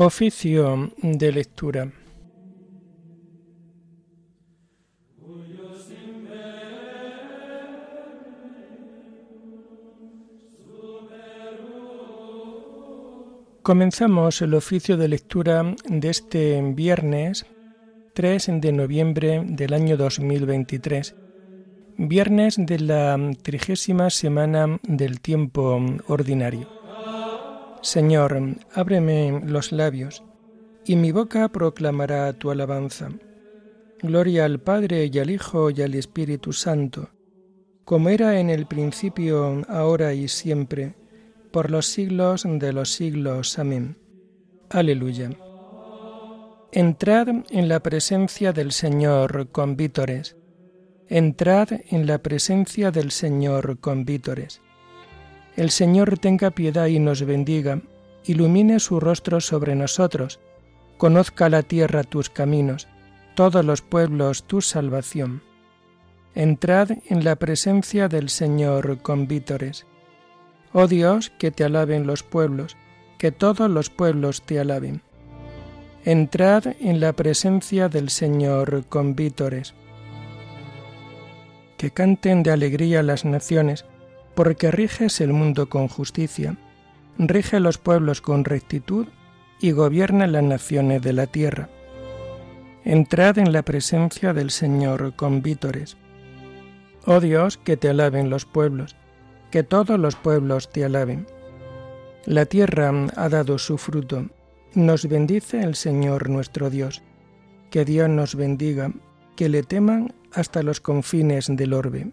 Oficio de lectura. Comenzamos el oficio de lectura de este viernes 3 de noviembre del año 2023, viernes de la trigésima semana del tiempo ordinario. Señor, ábreme los labios, y mi boca proclamará tu alabanza. Gloria al Padre y al Hijo y al Espíritu Santo, como era en el principio, ahora y siempre, por los siglos de los siglos. Amén. Aleluya. Entrad en la presencia del Señor con vítores. Entrad en la presencia del Señor con vítores. El Señor tenga piedad y nos bendiga, ilumine su rostro sobre nosotros, conozca la tierra tus caminos, todos los pueblos tu salvación. Entrad en la presencia del Señor con vítores. Oh Dios, que te alaben los pueblos, que todos los pueblos te alaben. Entrad en la presencia del Señor con vítores. Que canten de alegría las naciones, porque riges el mundo con justicia, rige los pueblos con rectitud y gobierna las naciones de la tierra. Entrad en la presencia del Señor con vítores. Oh Dios, que te alaben los pueblos, que todos los pueblos te alaben. La tierra ha dado su fruto, nos bendice el Señor nuestro Dios. Que Dios nos bendiga, que le teman hasta los confines del orbe.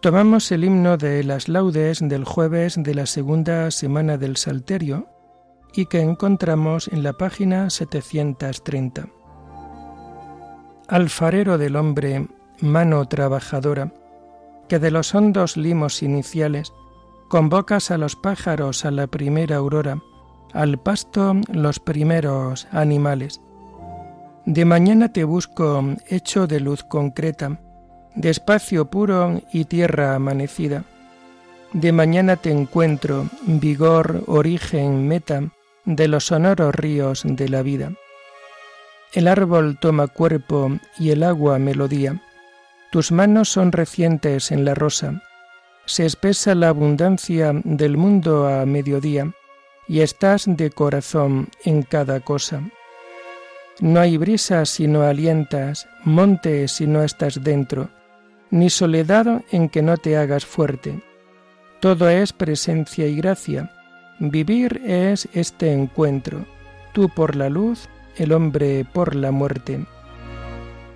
Tomamos el himno de las laudes del jueves de la segunda semana del Salterio y que encontramos en la página 730. Alfarero del hombre, mano trabajadora, que de los hondos limos iniciales convocas a los pájaros a la primera aurora, al pasto los primeros animales. De mañana te busco hecho de luz concreta, de espacio puro y tierra amanecida. De mañana te encuentro, vigor, origen, meta de los sonoros ríos de la vida. El árbol toma cuerpo y el agua melodía. Tus manos son recientes en la rosa. Se espesa la abundancia del mundo a mediodía y estás de corazón en cada cosa. No hay brisa si no alientas, monte si no estás dentro ni soledad en que no te hagas fuerte. Todo es presencia y gracia. Vivir es este encuentro, tú por la luz, el hombre por la muerte.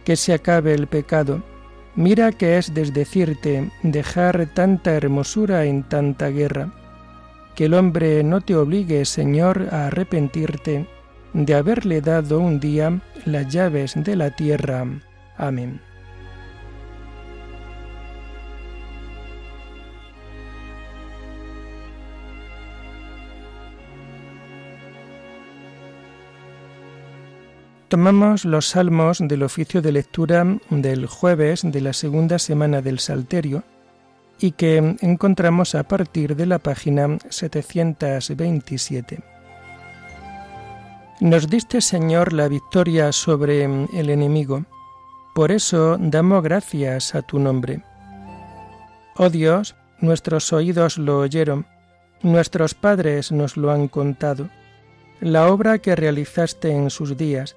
Que se acabe el pecado. Mira que es desdecirte dejar tanta hermosura en tanta guerra. Que el hombre no te obligue, Señor, a arrepentirte de haberle dado un día las llaves de la tierra. Amén. Tomamos los salmos del oficio de lectura del jueves de la segunda semana del Salterio y que encontramos a partir de la página 727. Nos diste, Señor, la victoria sobre el enemigo, por eso damos gracias a tu nombre. Oh Dios, nuestros oídos lo oyeron, nuestros padres nos lo han contado, la obra que realizaste en sus días,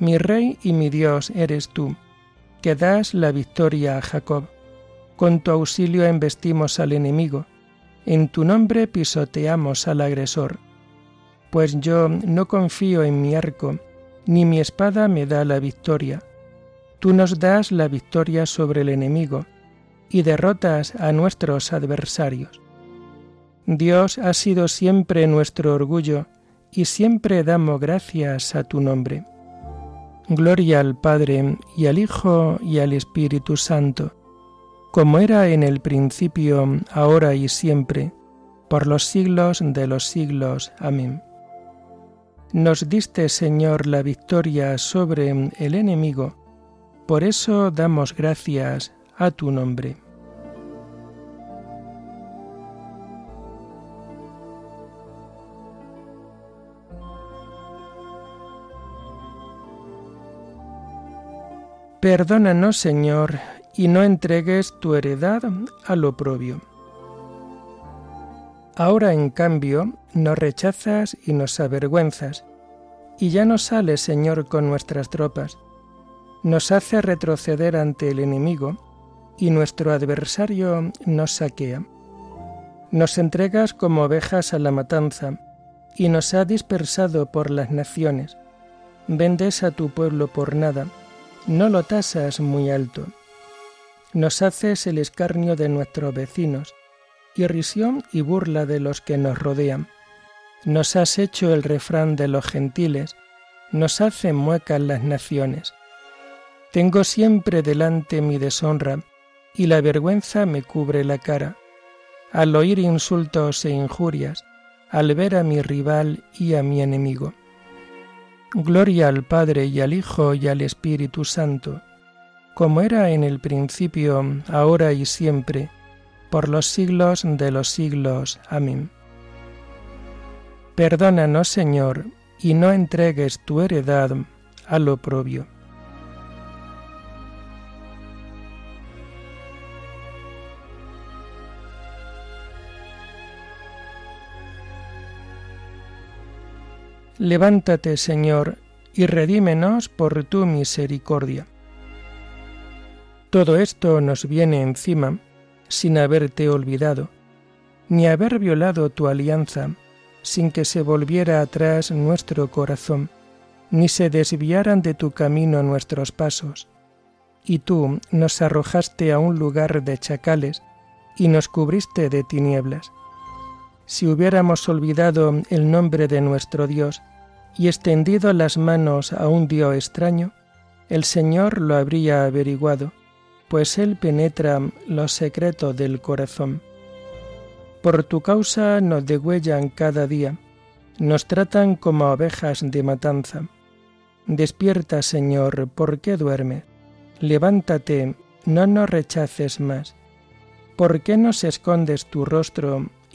Mi Rey y mi Dios eres tú, que das la victoria a Jacob. Con tu auxilio embestimos al enemigo, en tu nombre pisoteamos al agresor. Pues yo no confío en mi arco, ni mi espada me da la victoria. Tú nos das la victoria sobre el enemigo, y derrotas a nuestros adversarios. Dios ha sido siempre nuestro orgullo, y siempre damos gracias a tu nombre. Gloria al Padre y al Hijo y al Espíritu Santo, como era en el principio, ahora y siempre, por los siglos de los siglos. Amén. Nos diste, Señor, la victoria sobre el enemigo, por eso damos gracias a tu nombre. Perdónanos, Señor, y no entregues tu heredad al oprobio. Ahora, en cambio, nos rechazas y nos avergüenzas, y ya no sales, Señor, con nuestras tropas. Nos hace retroceder ante el enemigo, y nuestro adversario nos saquea. Nos entregas como ovejas a la matanza, y nos ha dispersado por las naciones. Vendes a tu pueblo por nada, no lo tasas muy alto. Nos haces el escarnio de nuestros vecinos, irrisión y burla de los que nos rodean. Nos has hecho el refrán de los gentiles, nos hacen muecas las naciones. Tengo siempre delante mi deshonra, y la vergüenza me cubre la cara, al oír insultos e injurias, al ver a mi rival y a mi enemigo. Gloria al Padre y al Hijo y al Espíritu Santo, como era en el principio, ahora y siempre, por los siglos de los siglos. Amén. Perdónanos, Señor, y no entregues tu heredad al oprobio. Levántate, Señor, y redímenos por tu misericordia. Todo esto nos viene encima sin haberte olvidado, ni haber violado tu alianza, sin que se volviera atrás nuestro corazón, ni se desviaran de tu camino nuestros pasos. Y tú nos arrojaste a un lugar de chacales, y nos cubriste de tinieblas. Si hubiéramos olvidado el nombre de nuestro Dios, y extendido las manos a un Dios extraño, el Señor lo habría averiguado, pues Él penetra los secretos del corazón. Por tu causa nos degüellan cada día, nos tratan como ovejas de matanza. Despierta, Señor, ¿por qué duerme? Levántate, no nos rechaces más. ¿Por qué nos escondes tu rostro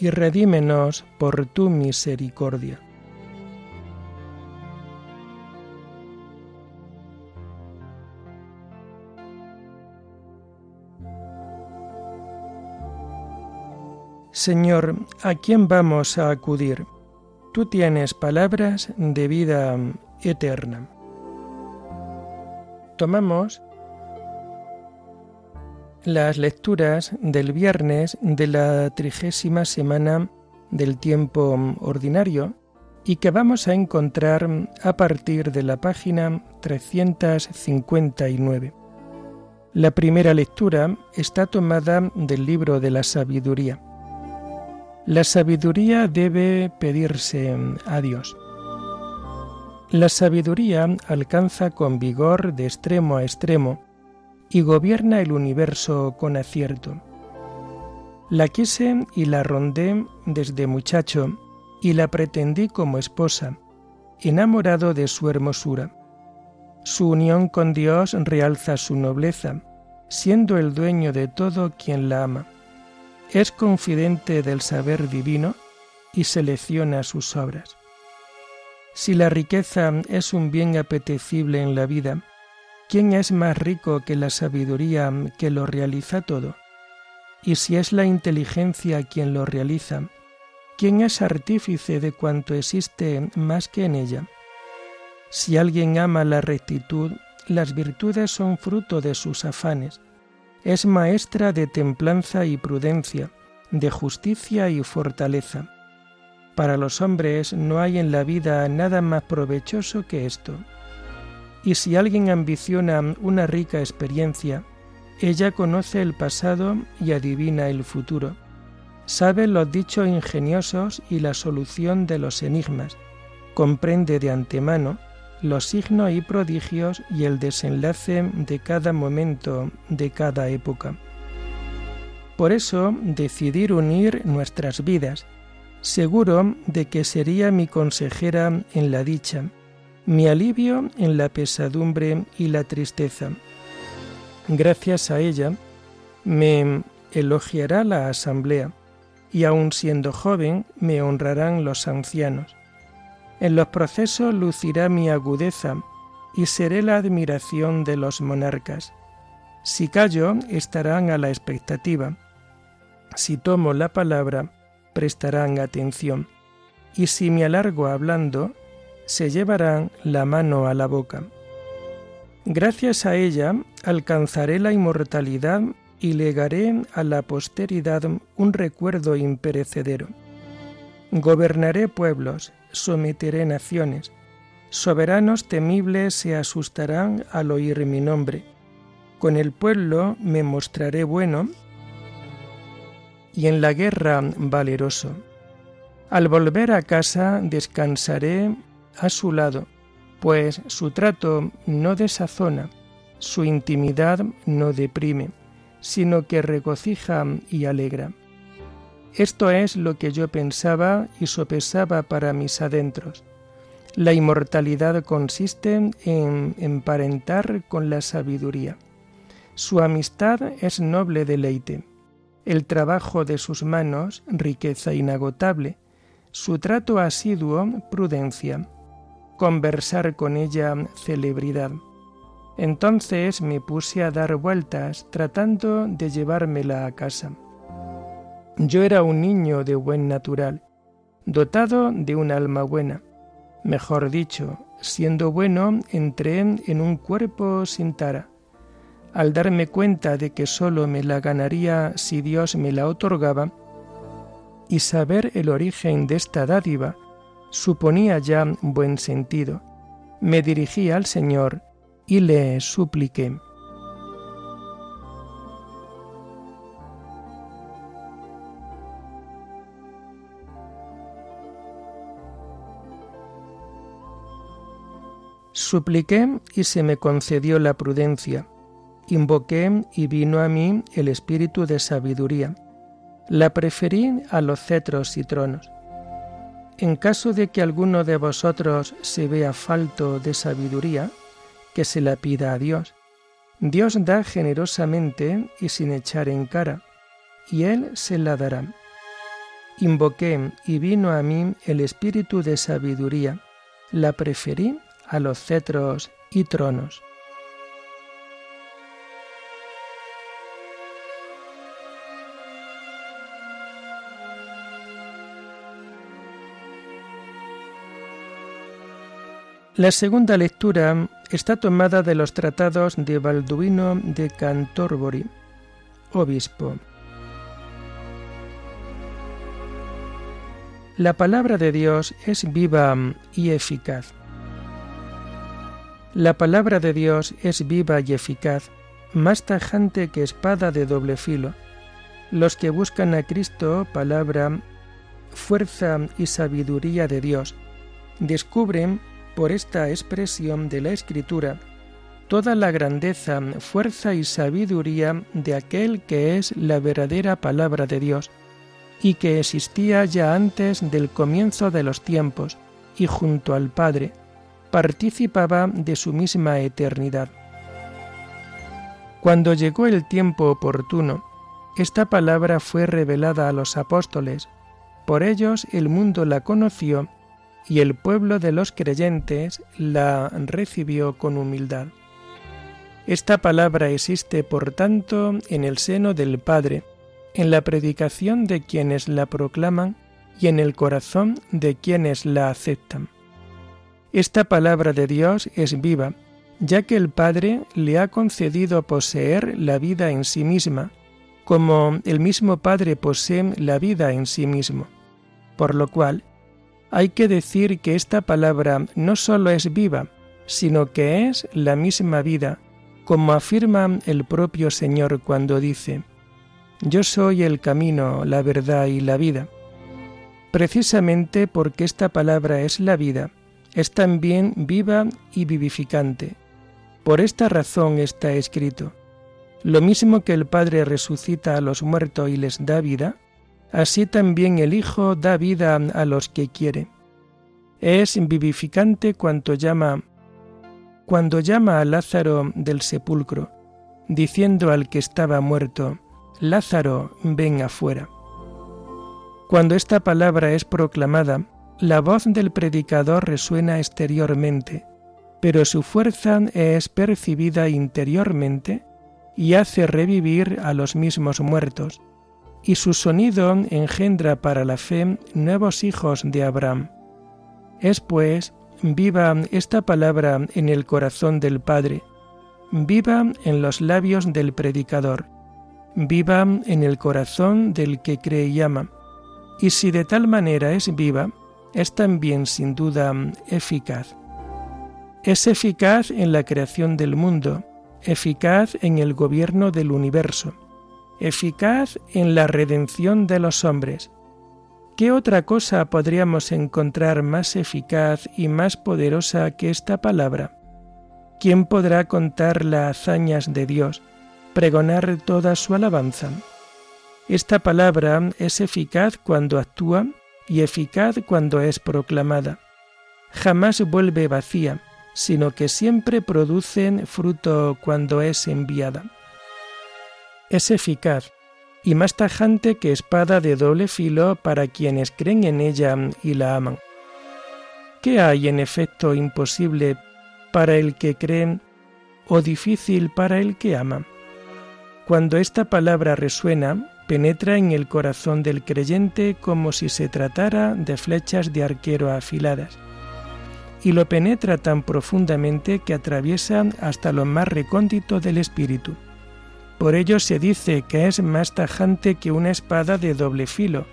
y redímenos por tu misericordia. Señor, ¿a quién vamos a acudir? Tú tienes palabras de vida eterna. Tomamos las lecturas del viernes de la trigésima semana del tiempo ordinario y que vamos a encontrar a partir de la página 359. La primera lectura está tomada del libro de la sabiduría. La sabiduría debe pedirse a Dios. La sabiduría alcanza con vigor de extremo a extremo y gobierna el universo con acierto. La quise y la rondé desde muchacho y la pretendí como esposa, enamorado de su hermosura. Su unión con Dios realza su nobleza, siendo el dueño de todo quien la ama. Es confidente del saber divino y selecciona sus obras. Si la riqueza es un bien apetecible en la vida, ¿quién es más rico que la sabiduría que lo realiza todo? Y si es la inteligencia quien lo realiza, ¿quién es artífice de cuanto existe más que en ella? Si alguien ama la rectitud, las virtudes son fruto de sus afanes. Es maestra de templanza y prudencia, de justicia y fortaleza. Para los hombres no hay en la vida nada más provechoso que esto. Y si alguien ambiciona una rica experiencia, ella conoce el pasado y adivina el futuro. Sabe los dichos ingeniosos y la solución de los enigmas. Comprende de antemano los signos y prodigios y el desenlace de cada momento, de cada época. Por eso decidir unir nuestras vidas, seguro de que sería mi consejera en la dicha, mi alivio en la pesadumbre y la tristeza. Gracias a ella me elogiará la asamblea, y aun siendo joven me honrarán los ancianos. En los procesos lucirá mi agudeza y seré la admiración de los monarcas. Si callo, estarán a la expectativa. Si tomo la palabra, prestarán atención. Y si me alargo hablando, se llevarán la mano a la boca. Gracias a ella alcanzaré la inmortalidad y legaré a la posteridad un recuerdo imperecedero. Gobernaré pueblos, someteré naciones, soberanos temibles se asustarán al oír mi nombre. Con el pueblo me mostraré bueno y en la guerra valeroso. Al volver a casa descansaré a su lado, pues su trato no desazona, su intimidad no deprime, sino que regocija y alegra. Esto es lo que yo pensaba y sopesaba para mis adentros. La inmortalidad consiste en emparentar con la sabiduría. Su amistad es noble deleite, el trabajo de sus manos riqueza inagotable, su trato asiduo prudencia, conversar con ella celebridad. Entonces me puse a dar vueltas tratando de llevármela a casa. Yo era un niño de buen natural, dotado de un alma buena. Mejor dicho, siendo bueno, entré en un cuerpo sin tara. Al darme cuenta de que sólo me la ganaría si Dios me la otorgaba, y saber el origen de esta dádiva, suponía ya buen sentido. Me dirigí al Señor y le supliqué. Supliqué y se me concedió la prudencia. Invoqué y vino a mí el espíritu de sabiduría. La preferí a los cetros y tronos. En caso de que alguno de vosotros se vea falto de sabiduría, que se la pida a Dios. Dios da generosamente y sin echar en cara, y Él se la dará. Invoqué y vino a mí el espíritu de sabiduría, la preferí a los cetros y tronos. La segunda lectura está tomada de los tratados de Balduino de Cantorbori, obispo. La palabra de Dios es viva y eficaz. La palabra de Dios es viva y eficaz, más tajante que espada de doble filo. Los que buscan a Cristo, palabra, fuerza y sabiduría de Dios, descubren por esta expresión de la Escritura toda la grandeza, fuerza y sabiduría de aquel que es la verdadera palabra de Dios, y que existía ya antes del comienzo de los tiempos, y junto al Padre participaba de su misma eternidad. Cuando llegó el tiempo oportuno, esta palabra fue revelada a los apóstoles, por ellos el mundo la conoció y el pueblo de los creyentes la recibió con humildad. Esta palabra existe, por tanto, en el seno del Padre, en la predicación de quienes la proclaman y en el corazón de quienes la aceptan. Esta palabra de Dios es viva, ya que el Padre le ha concedido poseer la vida en sí misma, como el mismo Padre posee la vida en sí mismo. Por lo cual, hay que decir que esta palabra no sólo es viva, sino que es la misma vida, como afirma el propio Señor cuando dice, Yo soy el camino, la verdad y la vida. Precisamente porque esta palabra es la vida, es también viva y vivificante. Por esta razón está escrito, lo mismo que el Padre resucita a los muertos y les da vida, así también el Hijo da vida a los que quiere. Es vivificante cuanto llama cuando llama a Lázaro del sepulcro, diciendo al que estaba muerto, Lázaro, ven afuera. Cuando esta palabra es proclamada, la voz del predicador resuena exteriormente, pero su fuerza es percibida interiormente y hace revivir a los mismos muertos, y su sonido engendra para la fe nuevos hijos de Abraham. Es pues viva esta palabra en el corazón del Padre, viva en los labios del predicador, viva en el corazón del que cree y ama, y si de tal manera es viva, es también sin duda eficaz. Es eficaz en la creación del mundo, eficaz en el gobierno del universo, eficaz en la redención de los hombres. ¿Qué otra cosa podríamos encontrar más eficaz y más poderosa que esta palabra? ¿Quién podrá contar las hazañas de Dios, pregonar toda su alabanza? Esta palabra es eficaz cuando actúa y eficaz cuando es proclamada. Jamás vuelve vacía, sino que siempre produce fruto cuando es enviada. Es eficaz y más tajante que espada de doble filo para quienes creen en ella y la aman. ¿Qué hay en efecto imposible para el que cree o difícil para el que ama? Cuando esta palabra resuena, penetra en el corazón del creyente como si se tratara de flechas de arquero afiladas, y lo penetra tan profundamente que atraviesa hasta lo más recóndito del espíritu. Por ello se dice que es más tajante que una espada de doble filo,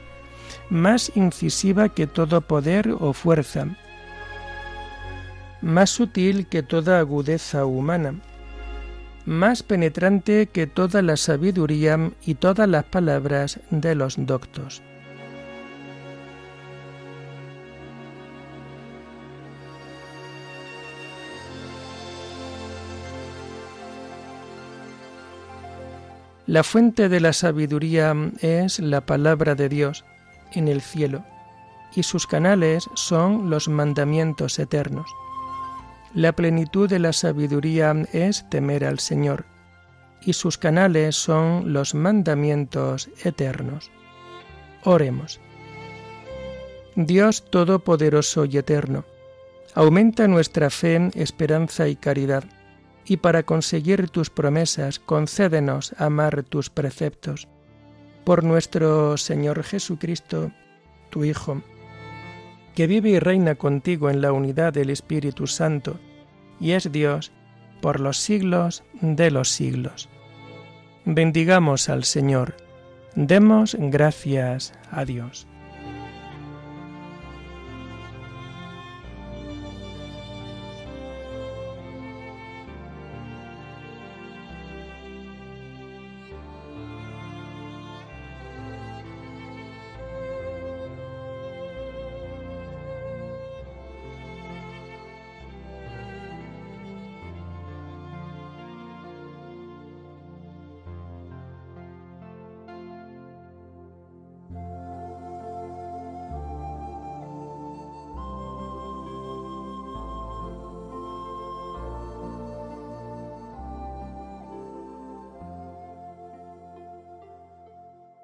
más incisiva que todo poder o fuerza, más sutil que toda agudeza humana, más penetrante que toda la sabiduría y todas las palabras de los doctos. La fuente de la sabiduría es la palabra de Dios en el cielo, y sus canales son los mandamientos eternos. La plenitud de la sabiduría es temer al Señor, y sus canales son los mandamientos eternos. Oremos. Dios Todopoderoso y Eterno, aumenta nuestra fe, esperanza y caridad, y para conseguir tus promesas concédenos amar tus preceptos. Por nuestro Señor Jesucristo, tu Hijo, que vive y reina contigo en la unidad del Espíritu Santo, y es Dios por los siglos de los siglos. Bendigamos al Señor, demos gracias a Dios.